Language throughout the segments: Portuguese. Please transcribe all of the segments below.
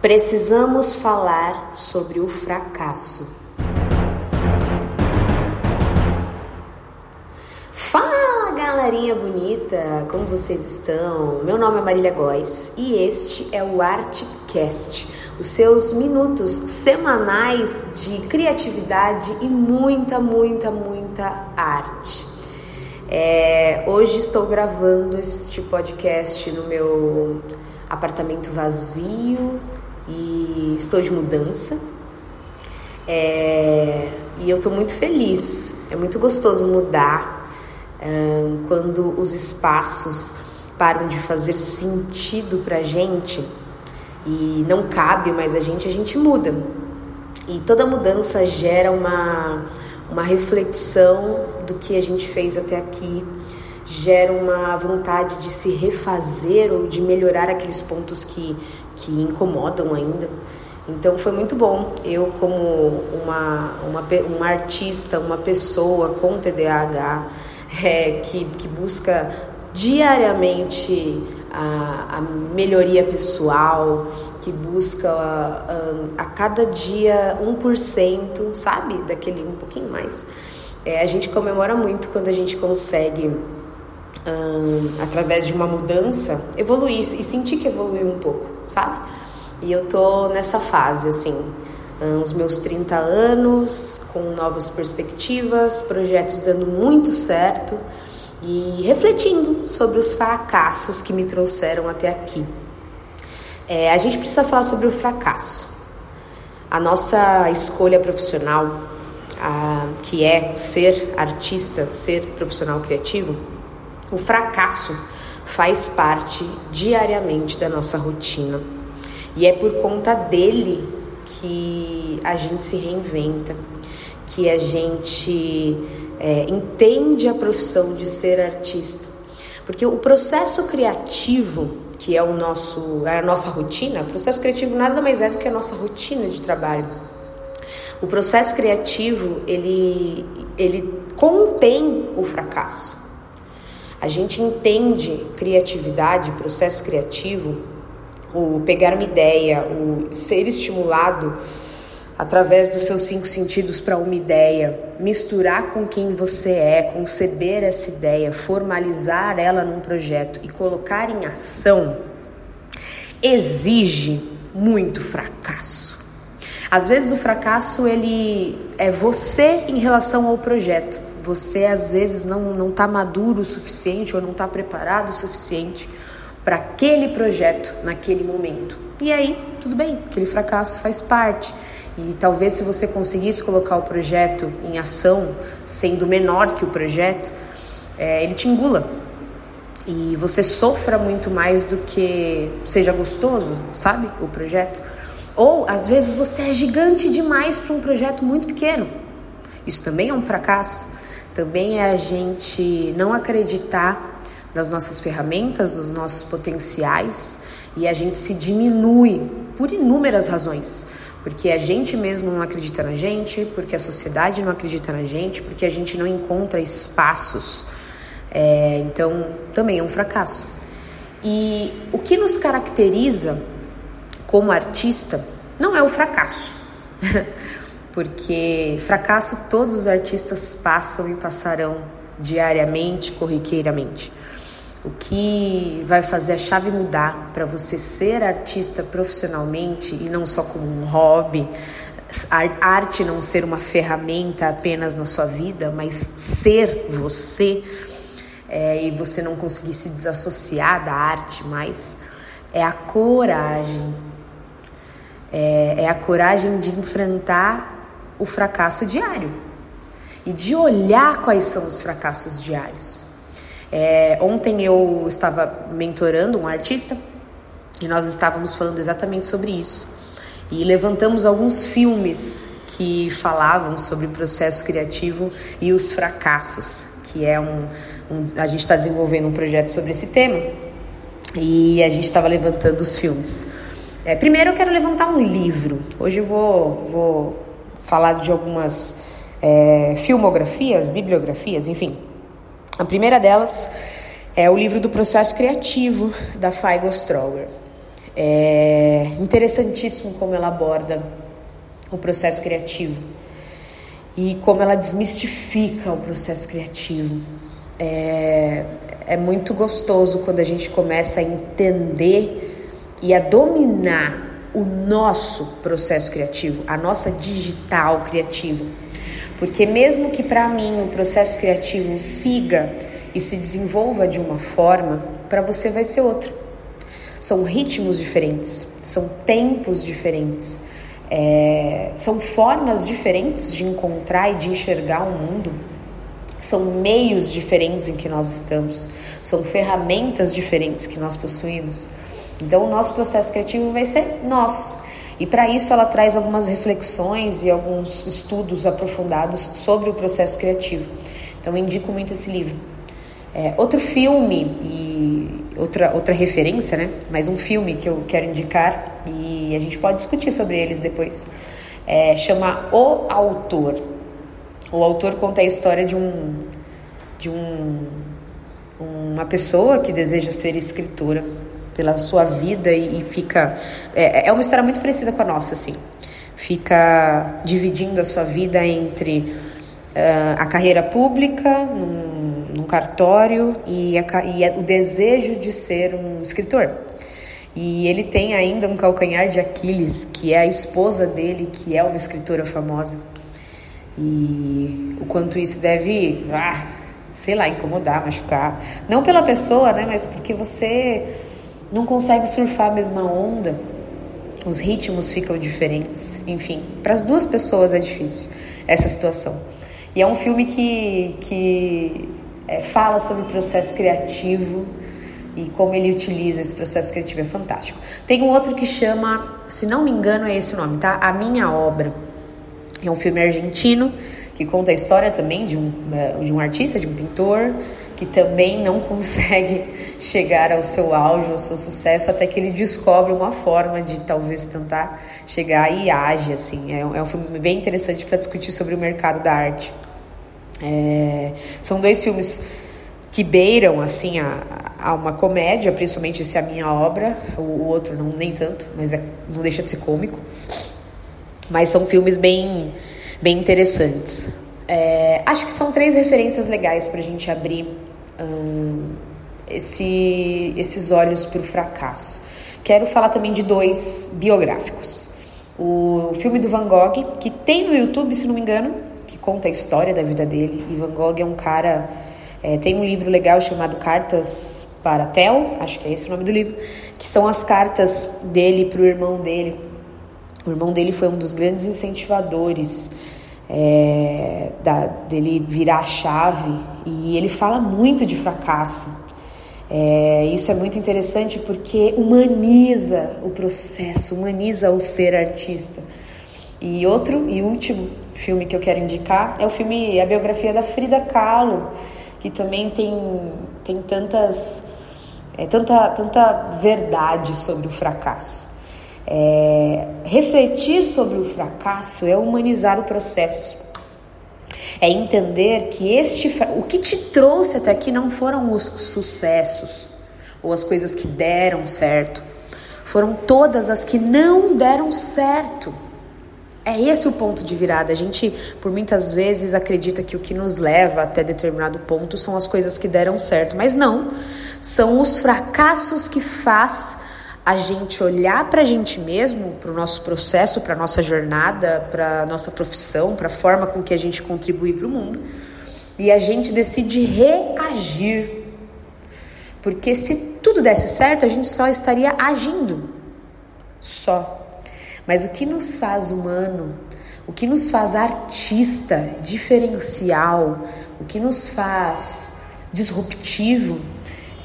Precisamos falar sobre o fracasso. Fala, galerinha bonita! Como vocês estão? Meu nome é Marília Góes e este é o Artcast, os seus minutos semanais de criatividade e muita, muita, muita arte. É, hoje estou gravando este podcast no meu apartamento vazio e estou de mudança. É, e eu estou muito feliz. É muito gostoso mudar é, quando os espaços param de fazer sentido para gente e não cabe mais a gente, a gente muda. E toda mudança gera uma, uma reflexão do que a gente fez até aqui, gera uma vontade de se refazer ou de melhorar aqueles pontos que, que incomodam ainda. Então foi muito bom. Eu, como uma, uma, uma artista, uma pessoa com TDAH, é, que, que busca diariamente a, a melhoria pessoal, que busca um, a cada dia 1%, sabe? Daquele um pouquinho mais. É, a gente comemora muito quando a gente consegue um, através de uma mudança, evoluir e sentir que evoluiu um pouco, sabe? E eu tô nessa fase, assim, um, os meus 30 anos, com novas perspectivas, projetos dando muito certo e refletindo sobre os fracassos que me trouxeram até aqui. É, a gente precisa falar sobre o fracasso. A nossa escolha profissional, que é ser artista, ser profissional criativo, o fracasso faz parte diariamente da nossa rotina. E é por conta dele que a gente se reinventa, que a gente é, entende a profissão de ser artista. Porque o processo criativo, que é o nosso, é a nossa rotina, o processo criativo nada mais é do que a nossa rotina de trabalho. O processo criativo, ele, ele contém o fracasso. A gente entende criatividade, processo criativo, o pegar uma ideia, o ser estimulado através dos seus cinco sentidos para uma ideia, misturar com quem você é, conceber essa ideia, formalizar ela num projeto e colocar em ação, exige muito fracasso. Às vezes o fracasso ele é você em relação ao projeto você às vezes não não está maduro o suficiente ou não está preparado o suficiente para aquele projeto naquele momento. E aí, tudo bem, aquele fracasso faz parte. E talvez se você conseguisse colocar o projeto em ação, sendo menor que o projeto, é, ele te engula. E você sofra muito mais do que seja gostoso, sabe? O projeto. Ou às vezes você é gigante demais para um projeto muito pequeno. Isso também é um fracasso também é a gente não acreditar nas nossas ferramentas, nos nossos potenciais e a gente se diminui por inúmeras razões. Porque a gente mesmo não acredita na gente, porque a sociedade não acredita na gente, porque a gente não encontra espaços. É, então, também é um fracasso. E o que nos caracteriza como artista não é o fracasso. porque fracasso todos os artistas passam e passarão diariamente, corriqueiramente. O que vai fazer a chave mudar para você ser artista profissionalmente e não só como um hobby, arte não ser uma ferramenta apenas na sua vida, mas ser você é, e você não conseguir se desassociar da arte mais, é a coragem. É, é a coragem de enfrentar o fracasso diário e de olhar quais são os fracassos diários. É, ontem eu estava mentorando um artista E nós estávamos falando exatamente sobre isso. E levantamos alguns filmes que falavam sobre o processo criativo e os fracassos, que é um, um a gente está desenvolvendo um projeto sobre esse tema e a gente estava levantando os filmes. É, primeiro eu quero levantar um livro. Hoje eu vou, vou falar de algumas é, filmografias, bibliografias, enfim. A primeira delas é o livro do processo criativo da Feigo Stroger. É interessantíssimo como ela aborda o processo criativo e como ela desmistifica o processo criativo. É, é muito gostoso quando a gente começa a entender e a dominar o nosso processo criativo, a nossa digital criativa. Porque mesmo que para mim o processo criativo siga e se desenvolva de uma forma, para você vai ser outra. São ritmos diferentes, são tempos diferentes, é, são formas diferentes de encontrar e de enxergar o mundo, são meios diferentes em que nós estamos, são ferramentas diferentes que nós possuímos. Então, o nosso processo criativo vai ser nosso. E para isso, ela traz algumas reflexões e alguns estudos aprofundados sobre o processo criativo. Então, eu indico muito esse livro. É, outro filme e outra, outra referência, né? Mas um filme que eu quero indicar e a gente pode discutir sobre eles depois. É, chama O Autor. O autor conta a história de um de um uma pessoa que deseja ser escritora pela sua vida e, e fica é, é uma história muito parecida com a nossa assim fica dividindo a sua vida entre uh, a carreira pública num, num cartório e, a, e a, o desejo de ser um escritor. E ele tem ainda um calcanhar de Aquiles, que é a esposa dele, que é uma escritora famosa. E o quanto isso deve, ah, sei lá, incomodar, machucar. Não pela pessoa, né, mas porque você não consegue surfar a mesma onda. Os ritmos ficam diferentes. Enfim, para as duas pessoas é difícil essa situação. E é um filme que, que é, fala sobre o processo criativo e como ele utiliza esse processo criativo. É fantástico. Tem um outro que chama, se não me engano, é esse o nome, tá? A Minha Obra. É um filme argentino que conta a história também de um, é, de um artista, de um pintor, que também não consegue chegar ao seu auge, ao seu sucesso, até que ele descobre uma forma de talvez tentar chegar e age, assim. É, é um filme bem interessante para discutir sobre o mercado da arte. É, são dois filmes que beiram, assim, a, a uma comédia, principalmente esse é a minha obra, o, o outro não nem tanto, mas é, não deixa de ser cômico. Mas são filmes bem, bem interessantes. É, acho que são três referências legais para a gente abrir esse, esses olhos para o fracasso. Quero falar também de dois biográficos. O filme do Van Gogh, que tem no YouTube, se não me engano, que conta a história da vida dele. E Van Gogh é um cara. É, tem um livro legal chamado Cartas para Tel, acho que é esse o nome do livro, que são as cartas dele para o irmão dele. O irmão dele foi um dos grandes incentivadores é, da, dele virar a chave e ele fala muito de fracasso. É, isso é muito interessante porque humaniza o processo, humaniza o ser artista. E outro e último filme que eu quero indicar é o filme A Biografia da Frida Kahlo, que também tem, tem tantas, é, tanta, tanta verdade sobre o fracasso. É, refletir sobre o fracasso é humanizar o processo. É entender que este o que te trouxe até aqui não foram os sucessos ou as coisas que deram certo, foram todas as que não deram certo. É esse o ponto de virada. A gente, por muitas vezes, acredita que o que nos leva até determinado ponto são as coisas que deram certo, mas não. São os fracassos que faz a gente olhar para a gente mesmo, para o nosso processo, para a nossa jornada, para a nossa profissão, para a forma com que a gente contribui para o mundo, e a gente decide reagir. Porque se tudo desse certo, a gente só estaria agindo. Só. Mas o que nos faz humano, o que nos faz artista, diferencial, o que nos faz disruptivo,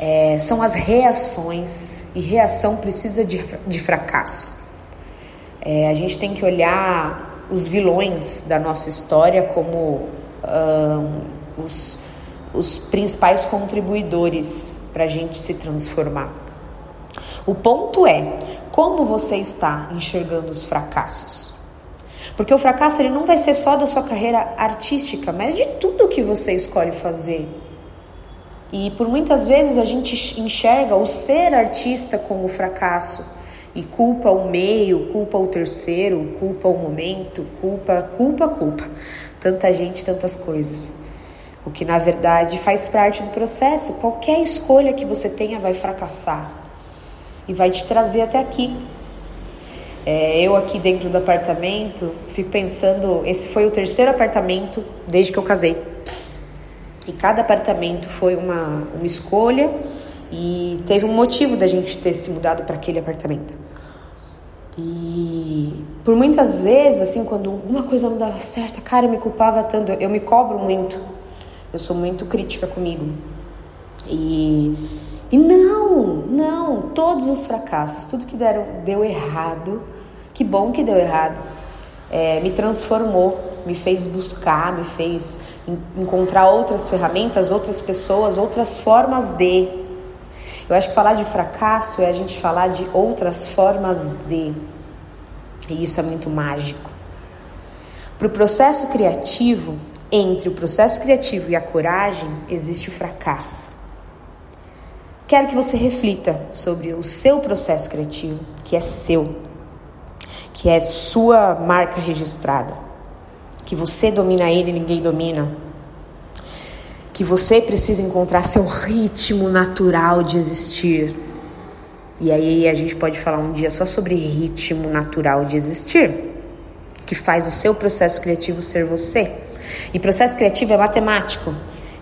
é, são as reações, e reação precisa de, de fracasso. É, a gente tem que olhar os vilões da nossa história como um, os, os principais contribuidores para a gente se transformar. O ponto é como você está enxergando os fracassos. Porque o fracasso ele não vai ser só da sua carreira artística, mas de tudo que você escolhe fazer. E por muitas vezes a gente enxerga o ser artista como fracasso e culpa o meio, culpa o terceiro, culpa o momento, culpa, culpa, culpa. Tanta gente, tantas coisas. O que na verdade faz parte do processo. Qualquer escolha que você tenha vai fracassar e vai te trazer até aqui. É, eu aqui dentro do apartamento fico pensando, esse foi o terceiro apartamento desde que eu casei. E cada apartamento foi uma, uma escolha e teve um motivo da gente ter se mudado para aquele apartamento. E por muitas vezes, assim, quando alguma coisa não dava certo, cara, eu me culpava tanto, eu me cobro muito. Eu sou muito crítica comigo. E, e não, não, todos os fracassos, tudo que deram, deu errado, que bom que deu errado. É, me transformou, me fez buscar, me fez encontrar outras ferramentas, outras pessoas, outras formas de. Eu acho que falar de fracasso é a gente falar de outras formas de. E isso é muito mágico. Para o processo criativo, entre o processo criativo e a coragem, existe o fracasso. Quero que você reflita sobre o seu processo criativo, que é seu que é sua marca registrada, que você domina ele e ninguém domina, que você precisa encontrar seu ritmo natural de existir. E aí a gente pode falar um dia só sobre ritmo natural de existir, que faz o seu processo criativo ser você. E processo criativo é matemático,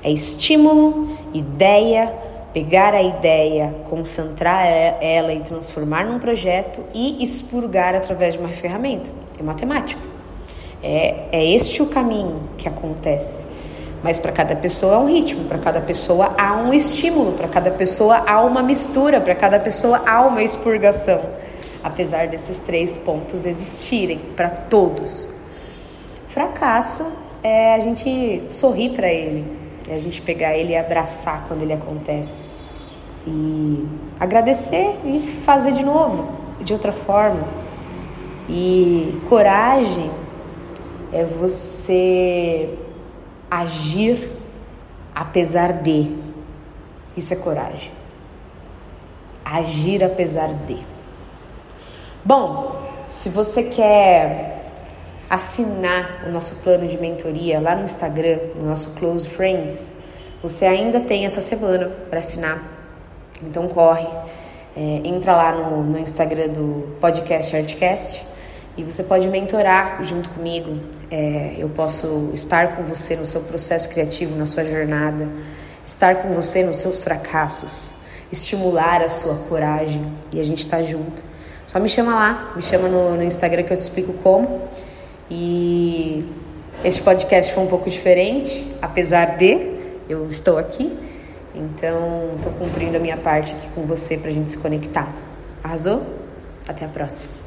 é estímulo, ideia, pegar a ideia, concentrar ela e transformar num projeto e expurgar através de uma ferramenta. É matemático. É, é este o caminho que acontece. Mas para cada pessoa há um ritmo, para cada pessoa há um estímulo, para cada pessoa há uma mistura, para cada pessoa há uma expurgação. Apesar desses três pontos existirem para todos. Fracasso é a gente sorrir para ele, é a gente pegar ele e abraçar quando ele acontece. E agradecer e fazer de novo, de outra forma. E coragem é você agir apesar de. Isso é coragem. Agir apesar de. Bom, se você quer assinar o nosso plano de mentoria lá no Instagram, no nosso Close Friends, você ainda tem essa semana para assinar. Então corre, é, entra lá no, no Instagram do podcast Artcast e você pode mentorar junto comigo. É, eu posso estar com você no seu processo criativo, na sua jornada, estar com você nos seus fracassos, estimular a sua coragem e a gente está junto. Só me chama lá, me chama no, no Instagram que eu te explico como. E este podcast foi um pouco diferente, apesar de eu estou aqui. Então, estou cumprindo a minha parte aqui com você para a gente se conectar. Arrasou? Até a próxima.